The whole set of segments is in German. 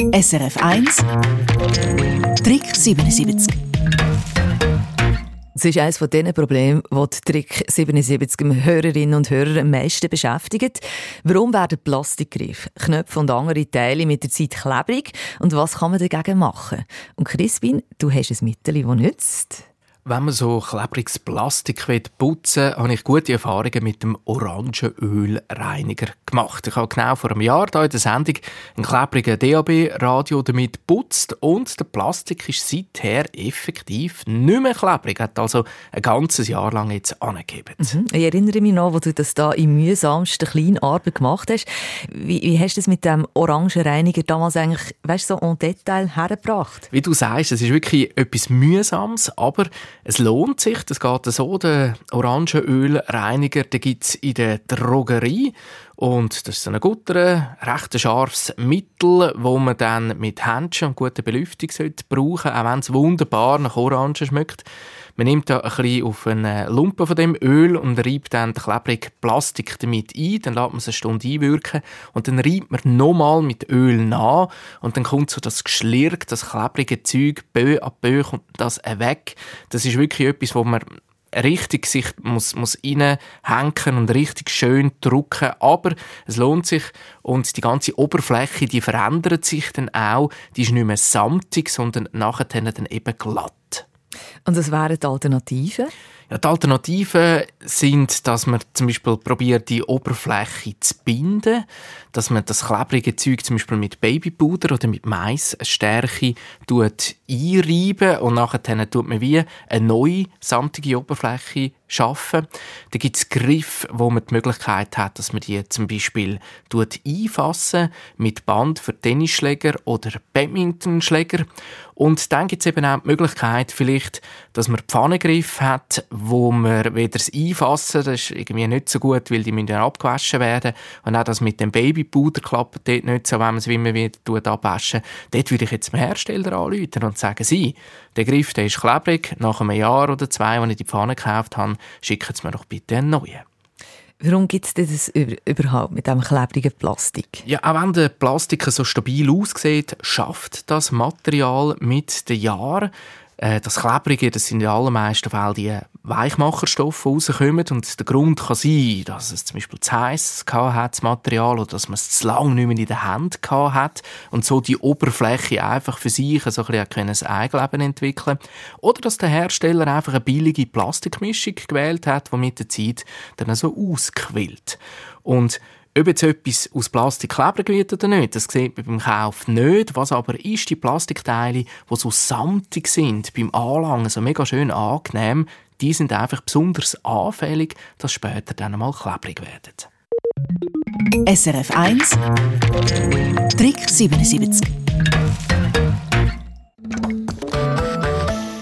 SRF 1 Trick 77 es ist eines von diesen Problemen, die die Trick 77 Hörerinnen und Hörer am meisten beschäftigt. Warum werden Plastikgriffe, Knöpfe und andere Teile mit der Zeit klebrig und was kann man dagegen machen? Und Crispin, du hast ein Mittel, das nützt. Wenn man so klebriges Plastik putzen will, habe ich gute Erfahrungen mit dem Orangenölreiniger gemacht. Ich habe genau vor einem Jahr hier in der Sendung einen klebrigen DAB-Radio damit putzt und der Plastik ist seither effektiv nicht mehr klebrig. Hat also ein ganzes Jahr lang jetzt angegeben. Mhm. Ich erinnere mich noch, wo du das da in mühsamsten kleinen Arbeit gemacht hast. Wie, wie hast du das mit dem Orangenreiniger damals eigentlich, weißt, so en Detail hergebracht? Wie du sagst, es ist wirklich etwas Mühsames, aber es lohnt sich. Das geht so. Der Orangenölreiniger gibt es in der Drogerie. Und das ist ein guter, recht scharfes Mittel, das man dann mit Händchen und guter Belüftung brauchen sollte, auch wenn es wunderbar nach Orange schmeckt. Man nimmt da ein bisschen auf eine Lumpe von dem Öl und reibt dann den klebrigen Plastik damit ein. Dann lässt man es eine Stunde einwirken und dann reibt man nochmal mit Öl nach und dann kommt so das Geschlirk, das klebrige Zeug, Bö an Bö kommt das weg. Das ist wirklich etwas, wo man richtig sich muss, muss reinhängen und richtig schön drucken. Aber es lohnt sich und die ganze Oberfläche, die verändert sich dann auch. Die ist nicht mehr samtig, sondern nachher dann eben glatt. Und was wären die Alternativen? Ja, die Alternativen sind, dass man zum Beispiel probiert, die Oberfläche zu binden, dass man das klebrige Zeug zum Beispiel mit Babypuder oder mit Maisstärke einreiben und nachher tut man wie eine neue samtige Oberfläche schaffen. Da gibt es Griffe, wo man die Möglichkeit hat, dass man die zum Beispiel einfassen mit Band für Tennisschläger oder Badmintonschläger. Und dann gibt es eben auch die Möglichkeit, vielleicht, dass man Pfannengriff hat, wo man weder das Einfassen, das ist irgendwie nicht so gut, weil die müssen abgewaschen werden. Und auch das mit dem Babypuder klappt dort nicht so, wenn man es wie man wieder abwaschen Dort würde ich jetzt dem Hersteller anrufen und sagen, Sie, der Griff der ist klebrig, nach einem Jahr oder zwei, als ich die Pfanne gekauft habe, schicken Sie mir doch bitte einen neuen. Warum gibt es das überhaupt mit diesem klebrigen Plastik? Ja, auch wenn der Plastik so stabil aussieht, schafft das Material mit den Jahren. Äh, das Klebrige, das sind in den allermeisten Fällen die Weichmacherstoffe rauskommen. Und der Grund kann sein, dass es zum Beispiel zu heiß hat, das Material, oder dass man es zu lange nicht mehr in der Hand hat und so die Oberfläche einfach für sich so ein, bisschen ein Eigenleben entwickeln Oder dass der Hersteller einfach eine billige Plastikmischung gewählt hat, die mit der Zeit dann so ausquillt. Und ob jetzt etwas aus Plastik klebrig wird oder nicht, das sieht man beim Kauf nicht. Was aber ist, die Plastikteile, die so samtig sind, beim Anlangen so mega schön angenehm, die sind einfach besonders anfällig, dass später dann einmal klebrig werden. SRF 1 Trick 77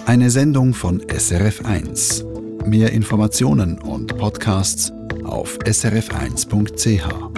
Eine Sendung von SRF 1. Mehr Informationen und Podcasts auf srf1.ch.